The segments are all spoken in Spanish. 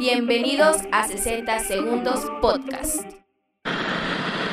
Bienvenidos a 60 Segundos Podcast.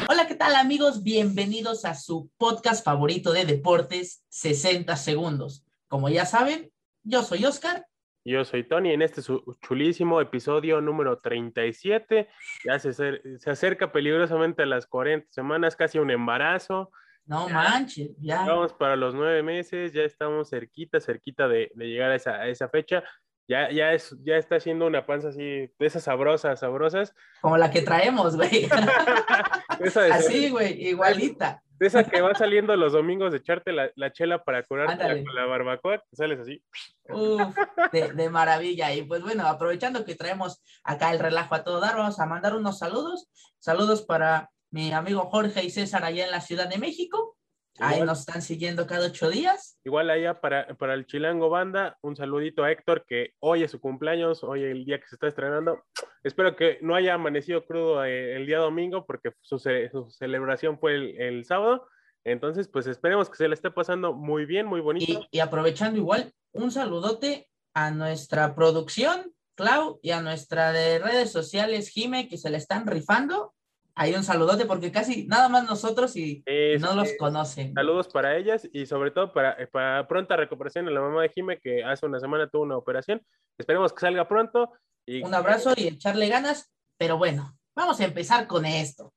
Hola, ¿qué tal amigos? Bienvenidos a su podcast favorito de deportes, 60 Segundos. Como ya saben, yo soy Oscar. Yo soy Tony en este chulísimo episodio número 37. Ya se, se acerca peligrosamente a las 40 semanas, casi un embarazo. No manches, ya. Vamos para los nueve meses, ya estamos cerquita, cerquita de, de llegar a esa, a esa fecha ya, ya, es, ya está haciendo una panza así, de esas sabrosas, sabrosas. Como la que traemos, güey. así, güey, igualita. De esa que va saliendo los domingos de echarte la, la chela para curarte con la barbacoa, sales así. Uf, de, de, maravilla. Y pues bueno, aprovechando que traemos acá el relajo a todo dar, vamos a mandar unos saludos. Saludos para mi amigo Jorge y César allá en la Ciudad de México. Ahí nos están siguiendo cada ocho días. Igual allá para, para el Chilango Banda, un saludito a Héctor, que hoy es su cumpleaños, hoy es el día que se está estrenando. Espero que no haya amanecido crudo eh, el día domingo, porque su, su celebración fue el, el, sábado. Entonces, pues esperemos que se le esté pasando muy bien, muy bonito. Y, y aprovechando igual, un saludote a nuestra producción, Clau, y a nuestra de redes sociales, Jime, que se le están rifando hay un saludote porque casi nada más nosotros y no los conocen. Saludos para ellas y sobre todo para, eh, para pronta recuperación a la mamá de Jime que hace una semana tuvo una operación. Esperemos que salga pronto. Y... Un abrazo y echarle ganas, pero bueno, vamos a empezar con esto.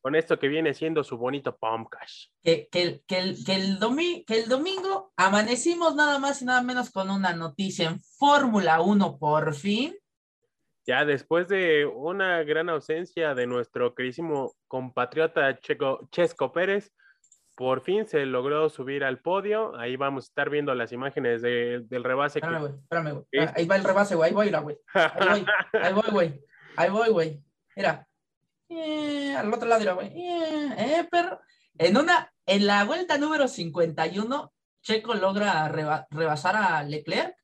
Con esto que viene siendo su bonito Pomcash. Que, que, que, el, que, el que el domingo amanecimos nada más y nada menos con una noticia en Fórmula 1 por fin ya después de una gran ausencia de nuestro queridísimo compatriota Checo, Chesco Pérez, por fin se logró subir al podio. Ahí vamos a estar viendo las imágenes del rebase. Espérame, güey, espérame, güey. Ahí va el rebase, güey. Ahí voy, güey. Ahí voy, ahí voy, güey. Ahí voy, güey. Mira. Eh, al otro lado, güey. Eh, eh, pero en una, en la vuelta número 51, Checo logra rebasar a Leclerc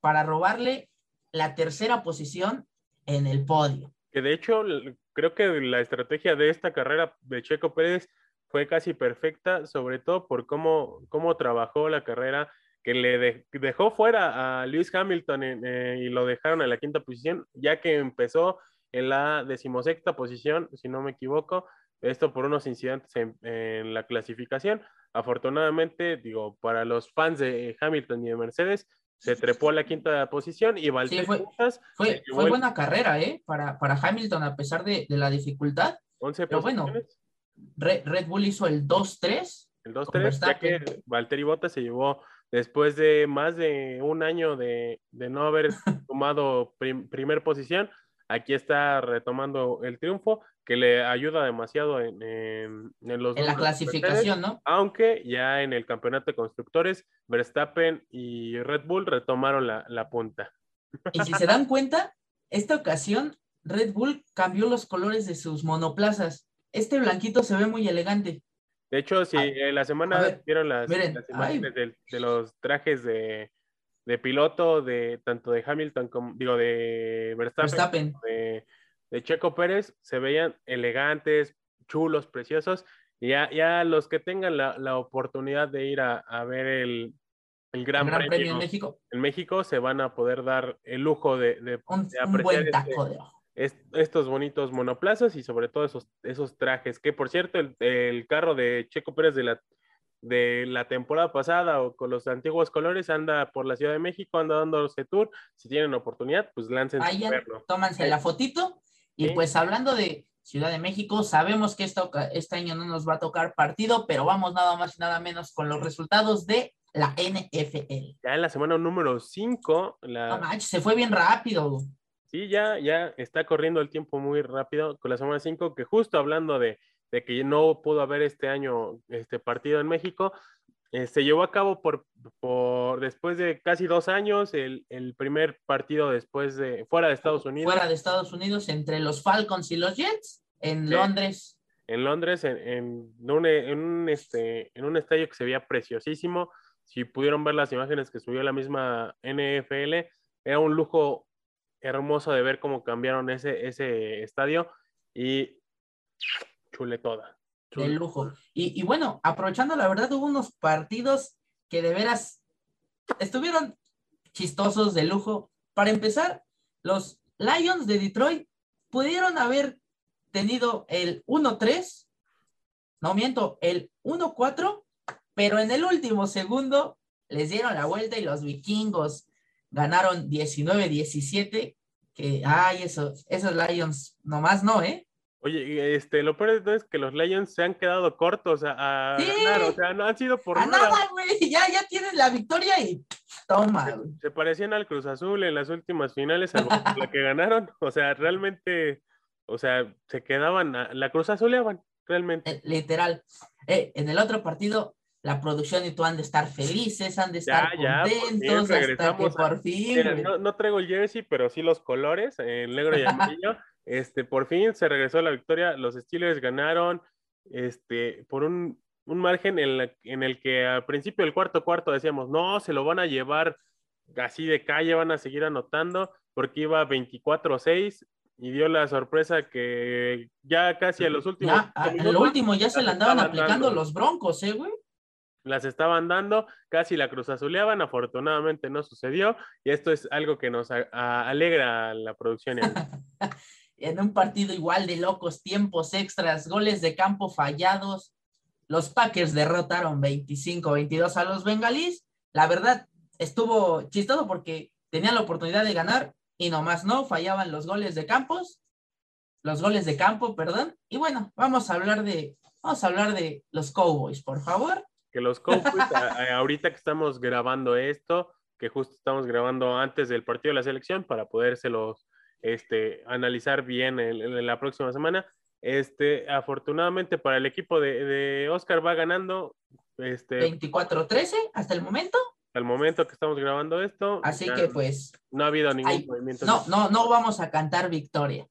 para robarle la tercera posición en el podio. Que de hecho, creo que la estrategia de esta carrera de Checo Pérez fue casi perfecta, sobre todo por cómo, cómo trabajó la carrera, que le dejó fuera a Lewis Hamilton eh, y lo dejaron en la quinta posición, ya que empezó en la decimosexta posición, si no me equivoco, esto por unos incidentes en, en, la clasificación. Afortunadamente, digo, para los fans de Hamilton y de Mercedes, se trepó a la quinta posición y Valtteri fue, fue, fue buena carrera, ¿eh? Para, para Hamilton, a pesar de, de la dificultad. 11 Pero bueno, Red, Bull hizo el 2-3. El 2-3, ya que Valtteri Bottas se llevó después de más de un año de, de no haber tomado primer posición, aquí está retomando el triunfo que le ayuda demasiado en, en, los en la clasificación, ¿no? Aunque ya en el campeonato de constructores, Verstappen y Red Bull retomaron la, la punta. Y si se dan cuenta, esta ocasión Red Bull cambió los colores de sus monoplazas. Este blanquito se ve muy elegante. De hecho, si ah, la semana vieron las, las imágenes de, de, los trajes de, de, piloto de tanto de Hamilton como digo de Verstappen, Verstappen. De, de Checo Pérez se veían elegantes, chulos, preciosos. Y ya, ya los que tengan la, la oportunidad de ir a, a ver el, el Gran, Premio, Premio, en México. En México se van a poder dar el lujo de, de, un, de apreciar un buen taco este, estos bonitos monoplazas y sobre todo esos, esos trajes. Que por cierto, el, el carro de Checo Pérez de la, de la temporada pasada o con los antiguos colores anda por la Ciudad de México, anda dándose tour. Si tienen oportunidad, pues láncense Vayan, a verlo. Tómanse la fotito y pues hablando de Ciudad de México, sabemos que esto, este año no nos va a tocar partido, pero vamos nada más y nada menos con los resultados de la NFL. Ya en la semana número 5. La... No se fue bien rápido. Sí, ya, ya está corriendo el tiempo muy rápido con la semana 5, que justo hablando de, de, que no pudo haber este año este partido en México, eh, se llevó a cabo por, por, después de casi dos años el, el, primer partido después de fuera de Estados Unidos. Fuera de Estados Unidos entre los Falcons y los Jets en sí. Londres. En Londres, en, en, un, en, un, este, en un estadio que se veía preciosísimo. Si pudieron ver las imágenes que subió la misma NFL, era un lujo hermoso de ver cómo cambiaron ese, ese estadio y chule toda de lujo. Y, y, bueno, aprovechando la verdad, hubo unos partidos que de veras estuvieron chistosos de lujo. Para empezar, los Lions de Detroit pudieron haber tenido el 1-3, no miento, el 1-4, pero en el último segundo les dieron la vuelta y los vikingos ganaron 19-17, que, ay, eso, esos Lions, nomás no, ¿eh? Oye, este, lo peor es que los Lions se han quedado cortos a, a ganar, o sea, no han sido por a nada, güey, ya, ya tienen la victoria y toma. Se, se, parecían al Cruz Azul en las últimas finales, a la que ganaron, o sea, realmente, o sea, se quedaban, a, la Cruz Azuleaban, realmente. Eh, literal. Eh, en el otro partido, la producción y tú han de estar felices, han de estar ya, contentos ya, hasta que por fin. No, no, traigo el jersey, pero sí los colores, el negro y amarillo. este, por fin se regresó la victoria. Los Steelers ganaron este, por un, un margen en, la, en, el que al principio del cuarto cuarto decíamos, no, se lo van a llevar así de calle, van a seguir anotando, porque iba 24-6 y dio la sorpresa que ya casi a los últimos. Ya, a, lo último ya se la andaban aplicando los broncos, ¿eh, güey? las estaban dando, casi la cruz azuleaban, afortunadamente no sucedió, y esto es algo que nos a, a, alegra la producción. en un partido igual de locos, tiempos extras, goles de campo fallados, los Packers derrotaron 25-22 a los bengalíes. La verdad, estuvo chistoso porque tenían la oportunidad de ganar y nomás no, fallaban los goles de campos, los goles de campo, perdón. Y bueno, vamos a hablar de, vamos a hablar de los Cowboys, por favor que los Cowboys, ahorita que estamos grabando esto, que justo estamos grabando antes del partido de la selección para podérselos este, analizar bien en, en la próxima semana. Este, afortunadamente para el equipo de, de Oscar va ganando este, 24-13 hasta el momento. Hasta el momento que estamos grabando esto. Así que pues. No ha habido ningún hay, movimiento. No, no, no vamos a cantar victoria.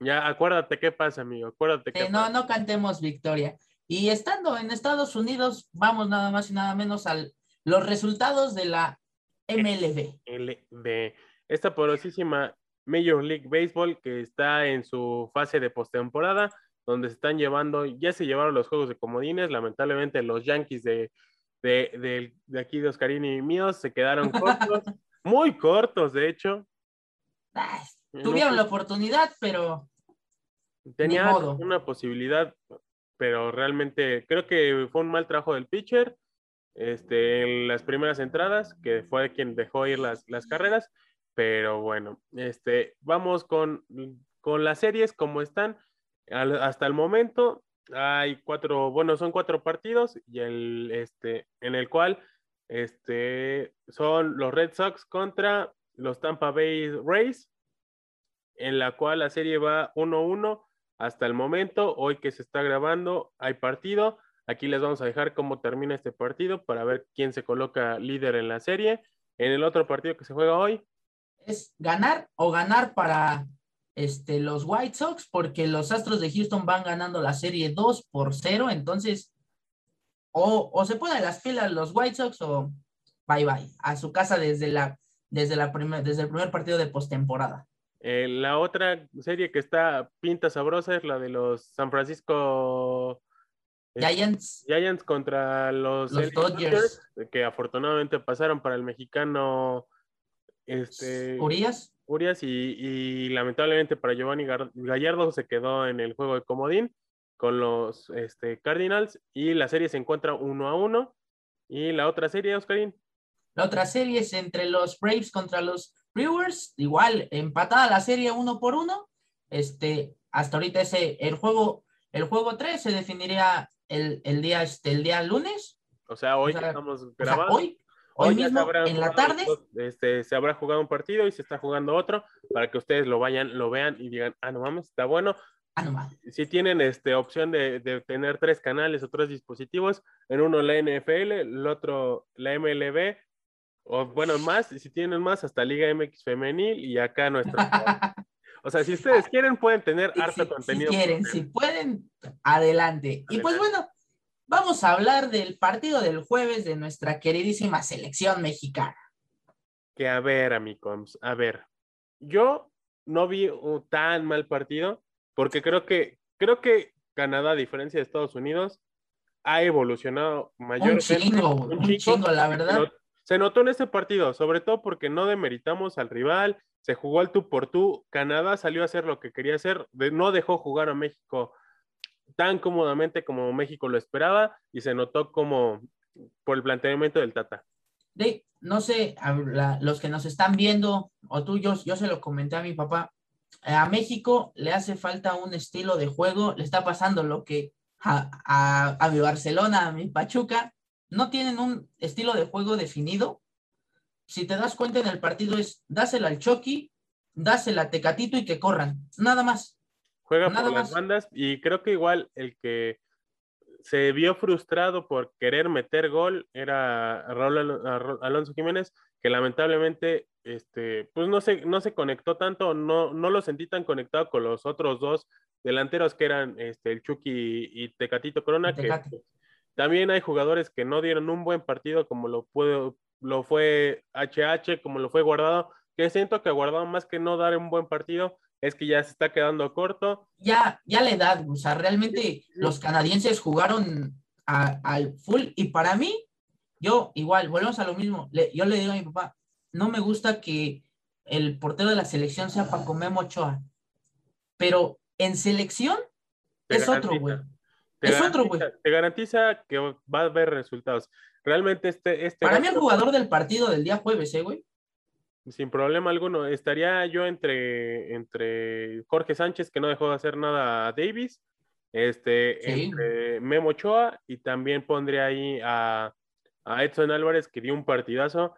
Ya, acuérdate qué pasa, amigo. Acuérdate qué eh, No, no cantemos victoria. Y estando en Estados Unidos, vamos nada más y nada menos a los resultados de la MLB. MLB. Esta porosísima Major League Baseball que está en su fase de postemporada, donde se están llevando, ya se llevaron los juegos de comodines, lamentablemente los Yankees de, de, de, de aquí de Oscarini y míos se quedaron cortos, muy cortos de hecho. Ay, tuvieron no, la oportunidad, pero... Tenía una posibilidad, pero realmente creo que fue un mal trabajo del pitcher este, en las primeras entradas, que fue quien dejó ir las, las carreras, pero bueno, este, vamos con, con las series como están hasta el momento. Hay cuatro, bueno, son cuatro partidos y el, este, en el cual este, son los Red Sox contra los Tampa Bay Rays, en la cual la serie va 1-1 hasta el momento, hoy que se está grabando, hay partido. Aquí les vamos a dejar cómo termina este partido para ver quién se coloca líder en la serie. En el otro partido que se juega hoy. Es ganar o ganar para este, los White Sox, porque los Astros de Houston van ganando la serie 2 por 0. Entonces, o, o se ponen las pilas los White Sox o bye bye a su casa desde, la, desde, la primer, desde el primer partido de postemporada. Eh, la otra serie que está pinta sabrosa es la de los San Francisco Giants, Giants contra los, los Dodgers, que afortunadamente pasaron para el mexicano este, Urias. Urias y, y, lamentablemente para Giovanni Gallardo se quedó en el juego de comodín con los este, Cardinals y la serie se encuentra uno a uno. Y la otra serie, Oscarín. La otra serie es entre los Braves contra los Brewers, igual, empatada la serie uno por uno. Este, hasta ahorita ese, el juego, el juego 3 se definiría el, el día, este, el día lunes. O sea, hoy o sea, estamos grabando. O sea, hoy, hoy, hoy mismo, en la tarde. Este, se habrá jugado un partido y se está jugando otro para que ustedes lo vayan, lo vean y digan, ah, no mames, está bueno. Ah, no mames. Si tienen este, opción de, de tener tres canales o tres dispositivos, en uno la NFL, el otro la MLB, o bueno, más, si tienen más, hasta Liga MX Femenil y acá nuestro. o sea, si ustedes quieren, pueden tener harto si, contenido. Si quieren, si pueden, adelante. adelante. Y pues bueno, vamos a hablar del partido del jueves de nuestra queridísima selección mexicana. Que a ver, amigos, a ver, yo no vi un tan mal partido, porque creo que, creo que Canadá, a diferencia de Estados Unidos, ha evolucionado mayormente. Un chingo, un, un chingo, la verdad se notó en este partido, sobre todo porque no demeritamos al rival, se jugó al tú por tú, Canadá salió a hacer lo que quería hacer, no dejó jugar a México tan cómodamente como México lo esperaba y se notó como por el planteamiento del Tata. No sé, los que nos están viendo o tú, yo, yo se lo comenté a mi papá, a México le hace falta un estilo de juego, le está pasando lo que a, a, a mi Barcelona, a mi Pachuca, no tienen un estilo de juego definido. Si te das cuenta en el partido es dásela al Chucky, dásela a Tecatito y que corran, nada más. Juega por las bandas y creo que igual el que se vio frustrado por querer meter gol era Raúl Alonso Jiménez, que lamentablemente este, pues no se, no se conectó tanto, no, no lo sentí tan conectado con los otros dos delanteros que eran este, el Chucky y Tecatito Corona, que también hay jugadores que no dieron un buen partido, como lo, puedo, lo fue HH, como lo fue Guardado, que siento que Guardado más que no dar un buen partido, es que ya se está quedando corto. Ya, ya la edad, o sea, realmente los canadienses jugaron al full y para mí, yo igual, volvemos a lo mismo, yo le digo a mi papá, no me gusta que el portero de la selección sea Paco Memo Ochoa, pero en selección es otro, güey. Es otro, güey. Te garantiza que va a haber resultados. Realmente este... este para mí el jugador del partido del día jueves, ¿eh, güey? Sin problema alguno. Estaría yo entre, entre Jorge Sánchez, que no dejó de hacer nada a Davis, este, entre Memo Ochoa, y también pondría ahí a, Edson Álvarez, que dio un partidazo.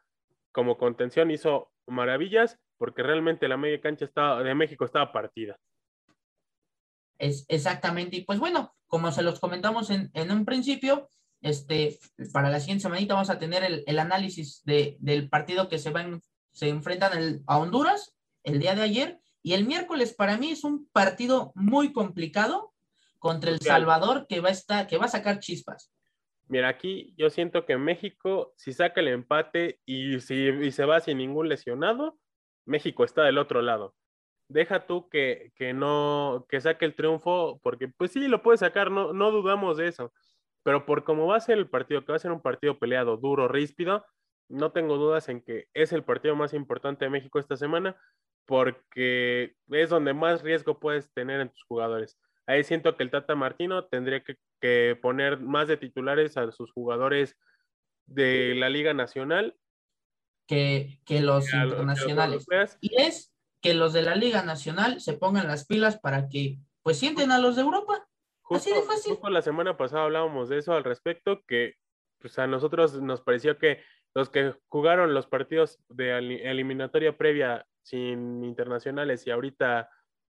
Como contención hizo maravillas, porque realmente la media cancha estaba, de México estaba partida. Es, exactamente, y pues bueno, como se los comentamos en, un principio, este, para la siguiente semanita vamos a tener el, análisis de, del partido que se va en, se enfrentan a Honduras el día de ayer y el miércoles para mí es un partido muy complicado contra El Salvador que va a estar, que va a sacar chispas. Mira, aquí yo siento que México, si saca el empate y si se va sin ningún lesionado, México está del otro lado. Deja tú que, que no, que saque el triunfo, porque pues sí, lo puede sacar, no, no dudamos de eso. Pero por cómo va a ser el partido, que va a ser un partido peleado, duro, ríspido, no tengo dudas en que es el partido más importante de México esta semana porque es donde más riesgo puedes tener en tus jugadores. Ahí siento que el Tata Martino tendría que, poner más de titulares a sus jugadores de la Liga Nacional que, los internacionales. y es que los de la Liga Nacional se pongan las pilas para que pues sienten a los de Europa. Así de fácil. la semana pasada hablábamos de eso al respecto, que pues a nosotros nos pareció que los que jugaron los partidos de eliminatoria previa sin internacionales y ahorita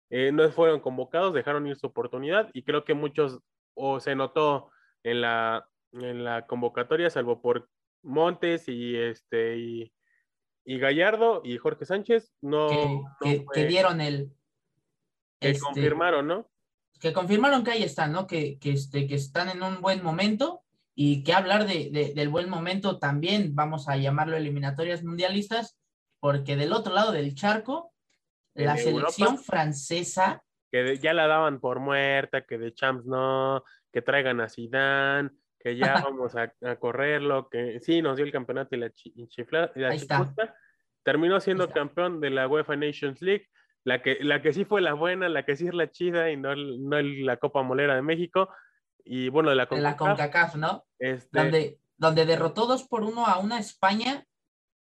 eh, no fueron convocados, dejaron ir su oportunidad y creo que muchos o se notó en la, en la convocatoria, salvo por Montes y este y, Gallardo y Jorge Sánchez, no que, dieron el que este, confirmaron, ¿no? Que confirmaron que ahí están, ¿no? Que, que, este, que están en un buen momento y que hablar de, del buen momento también, vamos a llamarlo eliminatorias mundialistas, porque del otro lado del charco, la selección francesa. Que ya la daban por muerta, que de champs no, que traigan a Zidane, que ya vamos a, correrlo, que sí, nos dio el campeonato y la, chifla, Terminó siendo campeón de la UEFA Nations League, la que, la que sí fue la buena, la que sí es la chida y no, no la Copa Molera de México, y bueno, de la CONCACAF. ¿no? Este donde, donde derrotó dos por uno a una España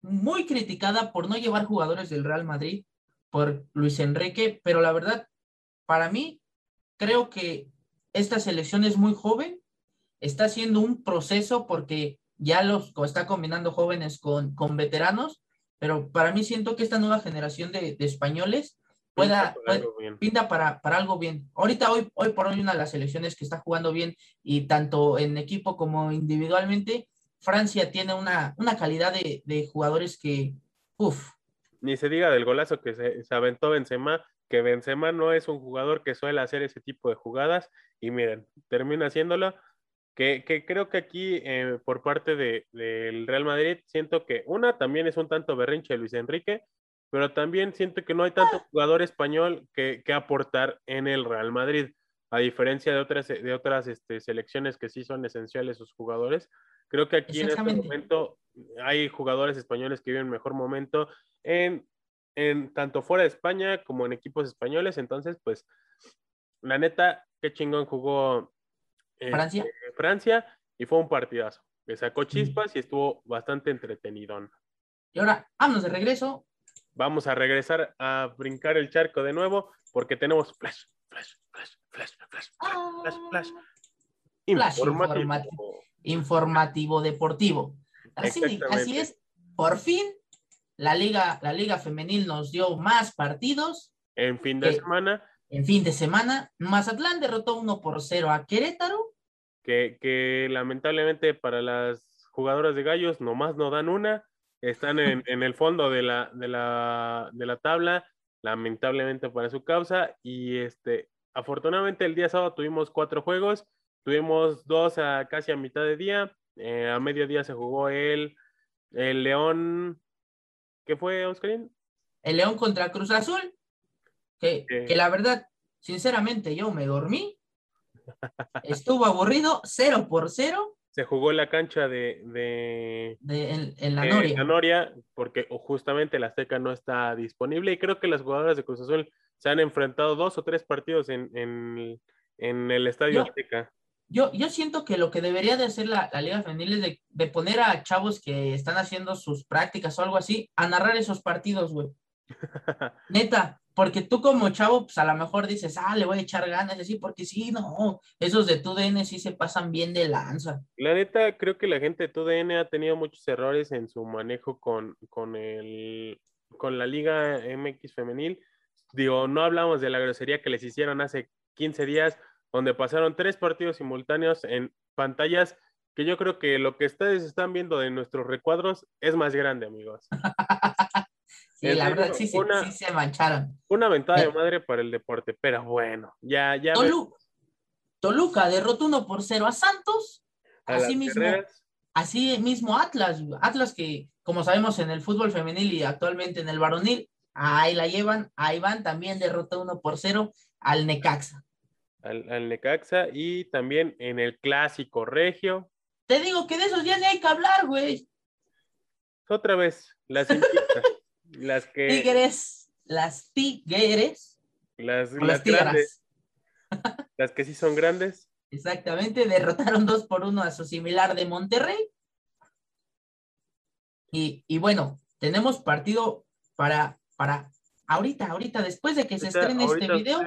muy criticada por no llevar jugadores del Real Madrid, por Luis Enrique, pero la verdad, para mí, creo que esta selección es muy joven, está haciendo un proceso porque ya los está combinando jóvenes con, con veteranos, pero para mí siento que esta nueva generación de, de españoles pueda, pinta para, para, algo bien. Ahorita, hoy, hoy por hoy, una de las selecciones que está jugando bien y tanto en equipo como individualmente, Francia tiene una, una calidad de, de jugadores que, uff. Ni se diga del golazo que se, se, aventó Benzema, que Benzema no es un jugador que suele hacer ese tipo de jugadas y miren, termina haciéndolo. Que, que creo que aquí eh, por parte del de, Real Madrid siento que una también es un tanto berrinche de Luis Enrique, pero también siento que no hay tanto jugador español que, que aportar en el Real Madrid, a diferencia de otras, de otras este, selecciones que sí son esenciales sus jugadores. Creo que aquí en este momento hay jugadores españoles que viven mejor momento en en tanto fuera de España como en equipos españoles. Entonces, pues, la neta, qué chingón jugó eh, Francia. eh, Francia y fue un partidazo. Que sacó chispas y estuvo bastante entretenidón. Y ahora, vámonos de regreso. Vamos a regresar a brincar el charco de nuevo porque tenemos flash, flash, flash, flash, flash, flash, flash. Ah, Flash Informativo. informativo. informativo deportivo. Así, es. Por fin, la liga, la liga femenil nos dio más partidos En fin de semana, en fin de semana. Mazatlán derrotó 1 por 0 a Querétaro. que, que lamentablemente para las jugadoras de gallos nomás no dan una, están en, en el fondo de la, de, la, de la tabla, lamentablemente para su causa, y este, afortunadamente el día sábado tuvimos cuatro juegos, tuvimos dos a casi a mitad de día, eh, a mediodía se jugó el, el León, ¿qué fue, Oscarín? El León contra Cruz Azul. Que, que la verdad, sinceramente, yo me dormí. Estuvo aburrido, 0 por 0 Se jugó en la cancha de, de, de, la eh, Noria. la Noria, porque justamente la Azteca no está disponible y creo que las jugadoras de Cruz Azul se han enfrentado dos o tres partidos en, en, en el Estadio Yo- Azteca. Yo, yo siento que lo que debería de hacer la, la Liga Femenil es de, de poner a chavos que están haciendo sus prácticas o algo así a narrar esos partidos, güey. Neta, porque tú como chavo, pues a lo mejor dices, ah, le voy a echar ganas, y así, porque sí, no, esos de tu DN sí se pasan bien de lanza. La neta, creo que la gente de TUDN ha tenido muchos errores en su manejo con, con, el, con la Liga MX femenil. Digo, no hablamos de la grosería que les hicieron hace 15 días, donde pasaron tres partidos simultáneos en pantallas que yo creo que lo que ustedes están viendo de nuestros recuadros es más grande, amigos. Sí, En la verdad, sí, una- sí se mancharon. Una ventada de Eh. madre para el deporte, pero bueno, ya, ya ves Toluca derrotó 1 por 0 a Santos. a Así mismo, así mismo Atlas. Atlas que, como sabemos, en el fútbol femenil y actualmente en el varonil, ahí la llevan, ahí van, también derrotó 1 por 0 al Necaxa. al, al Necaxa y también en el clásico regio. Te digo que de esos ya ni hay que hablar, güey. Otra vez, las invictas, las que Tigres, las Tigres, las, las grandes, Tigras, las que sí son grandes. exactamente, derrotaron 2 por 1 a su similar de Monterrey. Y, y bueno, tenemos partido para, para ahorita, ahorita, después de que se estrene este video.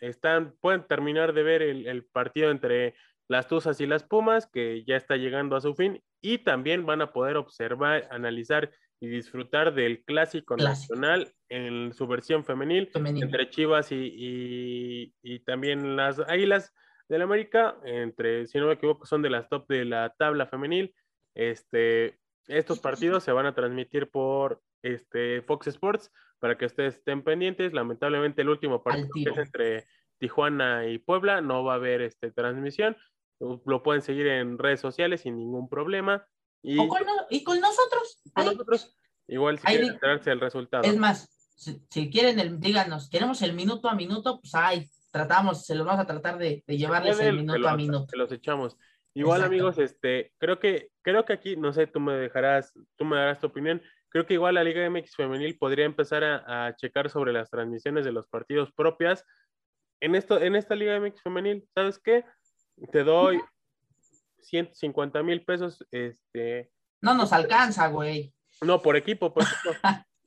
están, pueden terminar de ver el, el partido entre las Tuzas y las Pumas, que ya está llegando a su fin, y también van a poder observar, analizar y disfrutar del clásico, Clásico. nacional en su versión femenil entre Chivas y, y- y también las Águilas del América, entre, si no me equivoco, son de las top de la tabla femenil. Este, estos partidos se van a transmitir por este, Fox Sports para que ustedes estén pendientes. Lamentablemente el último partido que es entre Tijuana y Puebla no va a haber este, transmisión. Lo pueden seguir en redes sociales sin ningún problema. Y O con no- y con nosotros. con ahí. nosotros, igual si ahí quieren enterarse del resultado. Es más, si, si quieren, el, díganos, queremos el minuto a minuto, pues ay, tratamos, se los vamos a tratar de, de llevarles el minuto a minuto. se los echamos. Igual, Exacto. amigos, este, creo que, creo que aquí, no sé, tú me dejarás, tú me darás tu opinión. Creo que igual la Liga MX Femenil podría empezar a, a checar sobre las transmisiones de los partidos propias. En esto, en esta Liga MX Femenil, ¿sabes qué? Te doy 150 mil pesos, este, No nos alcanza, güey. no, por equipo, por equipo.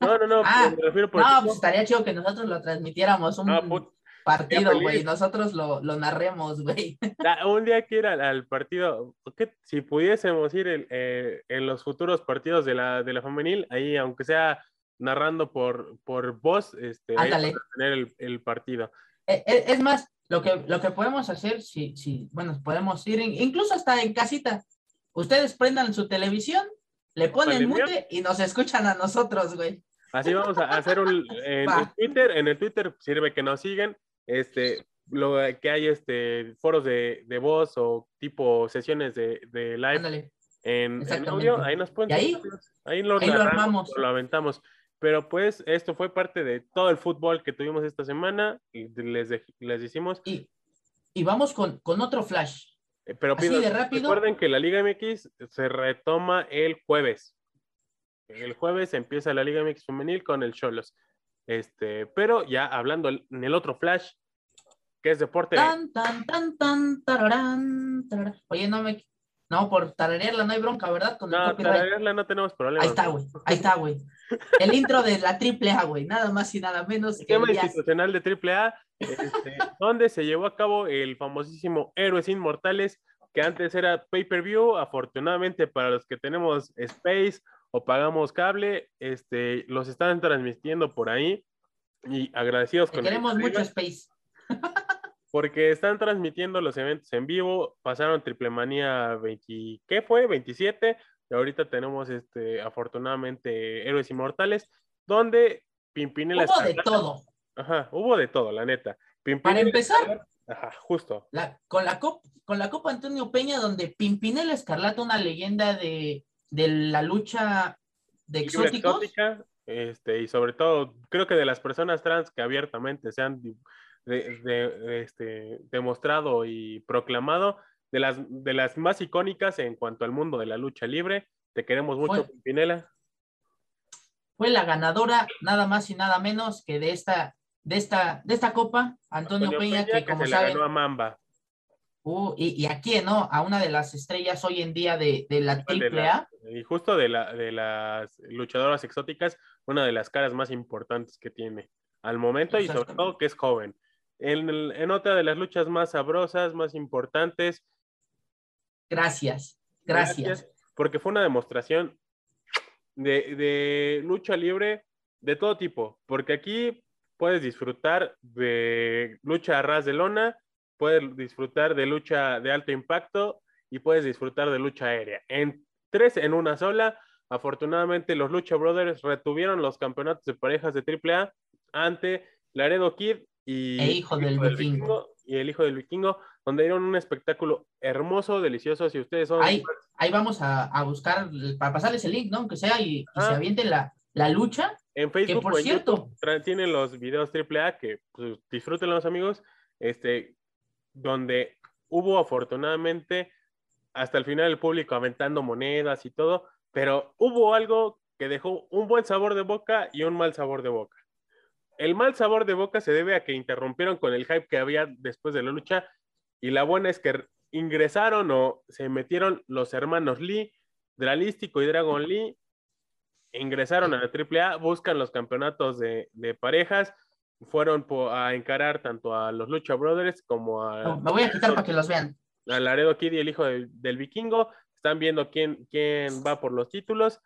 No, no, no, Ah, me refiero por No, equipo. pues estaría chido que nosotros lo transmitiéramos un Ah, put- partido, güey. Nosotros lo, lo narremos, güey. Ah, Un día que ir al, al partido, ¿qué- si pudiésemos ir el- eh, en los futuros partidos de la, de la femenil, ahí aunque sea narrando por, por voz, este, ahí tener el, el partido. Eh, eh, Es más, lo que, lo que podemos hacer, si, si, bueno, podemos ir, en- incluso hasta en casita. Ustedes prendan su televisión, le ponen mute y nos escuchan a nosotros, güey. Así vamos a hacer un, en, en Twitter, en el Twitter sirve que nos sigan, este, lo que hay este foros de, de voz o tipo sesiones de, de live Ándale. en, en audio, ahí nos pueden ahí- lo, ahí lo narramos, armamos. lo aventamos. Pero pues esto fue parte de todo el fútbol que tuvimos esta semana y les, les decimos, Y, y vamos con, con otro flash. eh, pero Así pido- de rápido. recuerden que la Liga MX se retoma el jueves. El jueves empieza la Liga MX femenil con el Cholos. Este, pero ya hablando en el otro flash, que es deporte. Tan, tan, tan, tan, tararán, tararán. Oye, no me. No, por tararearla no hay bronca, ¿verdad? Con el No, copyright. tararearla no tenemos problema. Ahí está, güey. Ahí está, güey. El intro de la triple A, güey. Nada más y nada menos que Tema el institucional de AAA, este, donde se llevó a cabo el famosísimo Héroes Inmortales, que antes era pay-per-view. Afortunadamente, para los que tenemos Space o pagamos cable, este, los están transmitiendo por ahí. Y agradecidos Te con el queremos mucho, Space. porque están transmitiendo los eventos en vivo. Pasaron Triple Manía 20, ¿qué fue? 27. Y ahorita tenemos este, afortunadamente Héroes Inmortales, donde Pimpinela Hubo de todo. Ajá, hubo de todo, la neta. Pimpinela Para empezar, Ajá, justo. la- con, la Cop- con la Copa Antonio Peña, donde Pimpinela Escarlata, una leyenda de, de la lucha de exóticos. exótica, este, y sobre todo, creo que de las personas trans que abiertamente se han de- de- este, demostrado y proclamado, de las, de las más icónicas en cuanto al mundo de la lucha libre. Te queremos mucho, Fue- Pimpinela. fue la ganadora nada más y nada menos que de esta, de esta, de esta copa, Antonio, Peña, que, como se la saben, ganó a Mamba. uh, y, y aquí, ¿no? A una de las estrellas hoy en día de, de la de triple la- A. y justo de, la, de las luchadoras exóticas, una de las caras más importantes que tiene al momento y sobre todo que es joven. En, el- en otra de las luchas más sabrosas, más importantes, Gracias, gracias. porque fue una demostración de, de lucha libre de todo tipo, porque aquí puedes disfrutar de lucha a ras de lona, puedes disfrutar de lucha de alto impacto y puedes disfrutar de lucha aérea. En tres en una sola, afortunadamente los Lucha Brothers retuvieron los campeonatos de parejas de AAA ante Laredo Kid y E hijo del vikingo. y el hijo del vikingo, donde dieron un espectáculo hermoso, delicioso. Si ustedes son Ahí, ahí vamos a, a buscar, para pasarles el link, ¿no? Aunque sea y, y Ah. se avienten la, la lucha. en Facebook por o en cierto- YouTube tienen los videos AAA que pues, disfruten los amigos, este, donde hubo afortunadamente hasta el final el público aventando monedas y todo, pero hubo algo que dejó un buen sabor de boca y un mal sabor de boca. El mal sabor de boca se debe a que interrumpieron con el hype que había después de la lucha y la buena es que ingresaron o se metieron los hermanos Lee, Dralístico y Dragon Lee, ingresaron a la AAA, buscan los campeonatos de, de parejas, fueron po- a encarar tanto a los Lucha Brothers como a, No, me voy a quitar para que los vean. a Laredo Kid y el hijo del, del vikingo, están viendo quién, quién va por los títulos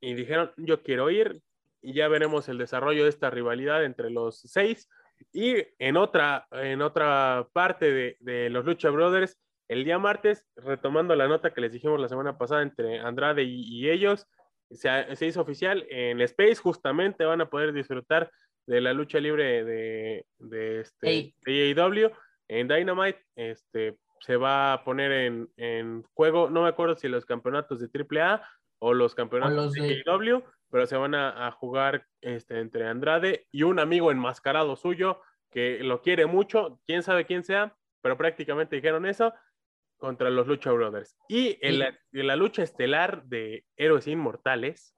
y dijeron, yo quiero ir y ya veremos el desarrollo de esta rivalidad entre los seis. Y en otra, en otra parte de, de los Lucha Brothers, el día martes, retomando la nota que les dijimos la semana pasada entre Andrade y, y ellos, se, se hizo oficial en Space, justamente van a poder disfrutar de la lucha libre de, de, este, Ey. de AEW en Dynamite. Este, se va a poner en, en juego, no me acuerdo si los campeonatos de AAA o los campeonatos los de- AEW, pero se van a, a jugar este, entre Andrade y un amigo enmascarado suyo que lo quiere mucho, quién sabe quién sea, pero prácticamente dijeron eso contra los Lucha Brothers. Y en, Sí. la, en la lucha estelar de Héroes Inmortales,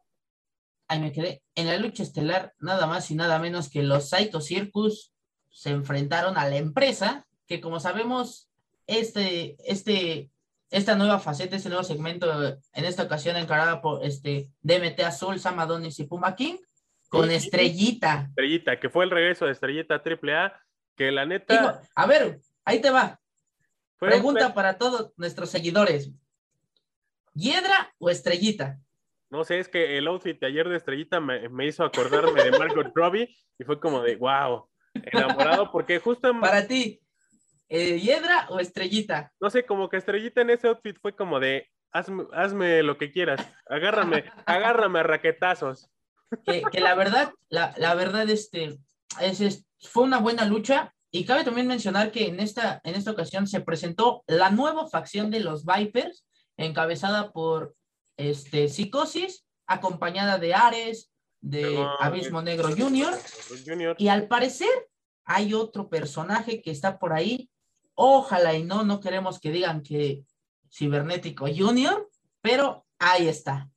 Ahí me quedé. En la lucha estelar, nada más y nada menos que los Saito Circus se enfrentaron a la empresa, que como sabemos, este, este, esta nueva faceta, este nuevo segmento, en esta ocasión encarada por este DMT Azul, Sam Adonis y Puma King, con Sí. Estrellita. Estrellita, que fue el regreso de Estrellita AAA, que la neta a ver, ahí te va. fue un Pregunta para todos nuestros seguidores. ¿Hiedra o estrellita? No sé, es que el outfit de ayer de Estrellita me, me hizo acordarme de Margot Robbie y fue como de wow, enamorado, porque justo, Para ti, eh, ¿hiedra o estrellita? no sé, como que Estrellita en ese outfit fue como de hazme, hazme lo que quieras, agárrame, agárrame a raquetazos. que, que la verdad, la, la verdad, este, es, es- fue una buena lucha. Y cabe también mencionar que en esta, en esta ocasión se presentó la nueva facción de los Vipers, encabezada por este, Psicosis, acompañada de Ares, de No, Abismo Negro Junior. Junior. Y al parecer hay otro personaje que está por ahí. Ojalá y no, no queremos que digan que Cibernético Junior, pero ahí está.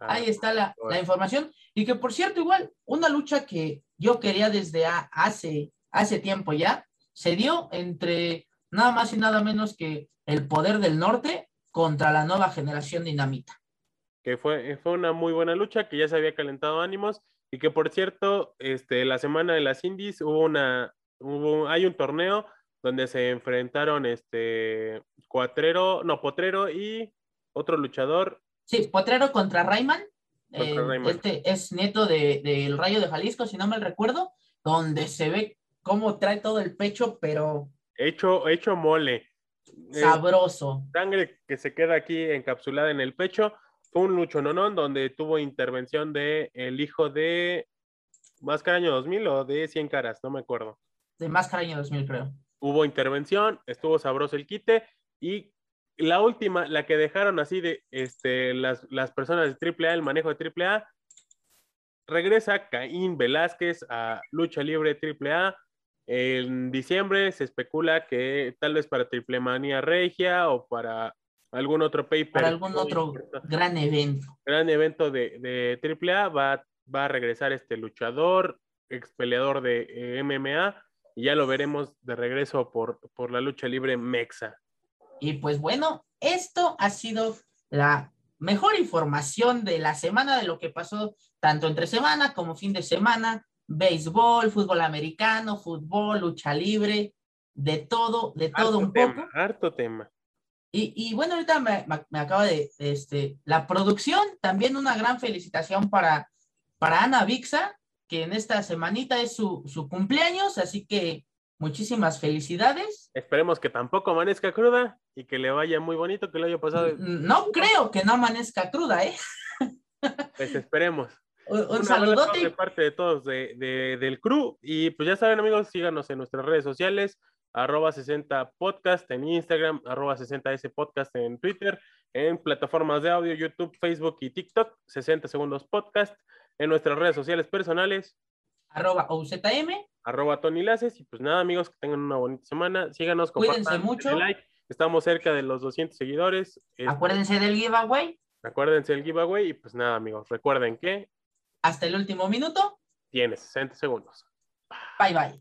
ahí está la, la, información. Y que por cierto, igual, una lucha que yo quería desde hace, hace tiempo ya, se dio entre nada más y nada menos que el poder del norte contra la nueva generación dinamita. Que fue, fue una muy buena lucha, que ya se había calentado ánimos y que por cierto, este, la semana de las indies hubo una, hubo, hay un torneo donde se enfrentaron este Cuatrero, no, Potrero y otro luchador. Sí, Potrero contra Rayman. Eh, este es neto del de, Rayo de Jalisco, si no mal recuerdo, donde se ve cómo trae todo el pecho, pero... Hecho, hecho mole. Sabroso. sangre que se queda aquí encapsulada en el pecho. Fue un lucho nonón donde tuvo intervención de el hijo de Máscara Año 2000 o de 100 Caras, no me acuerdo. De Máscara Año 2000, creo. Hubo intervención, estuvo sabroso el quite y la última, la que dejaron así de este, las, las personas de AAA, el manejo de AAA, regresa Caín Velázquez a Lucha Libre AAA. En diciembre se especula que tal vez para Triple Manía Regia o para algún otro paper. Para algún otro gran evento. Gran evento de, de AAA va, va a regresar este luchador, ex peleador de eh, MMA, y ya lo veremos de regreso por, por la lucha libre Mexa. Y pues bueno, esto ha sido la mejor información de la semana de lo que pasó tanto entre semana como fin de semana, béisbol, fútbol americano, fútbol, lucha libre, de todo, de todo un poco. Harto tema. Y, bueno, ahorita me, acaba de, este, la producción, también una gran felicitación para, para Ana Vixa, que en esta semanita es su, su cumpleaños, así que muchísimas felicidades. Esperemos que tampoco amanezca cruda y que le vaya muy bonito, que le haya pasado. No creo que no amanezca cruda, ¿eh? Pues esperemos. Un, saludote. De parte de todos de, de, del crew. Y pues ya saben, amigos, síganos en nuestras redes sociales arroba 60 podcast en Instagram, arroba 60s podcast en Twitter, en plataformas de audio, YouTube, Facebook y TikTok, 60 segundos podcast, en nuestras redes sociales personales. Arroba OZM. Arroba Tony Laces. Y pues nada, amigos, que tengan una bonita semana. Síganos, Cuídense mucho. Like. Estamos cerca de los 200 seguidores. Este, acuérdense del giveaway. Acuérdense del giveaway. Y pues nada, amigos, recuerden que. Hasta el último minuto. Tienes 60 segundos. Bye bye.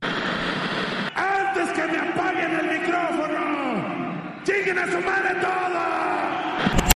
Antes que me apaguen el micrófono, ¡Lleguen a su madre todos!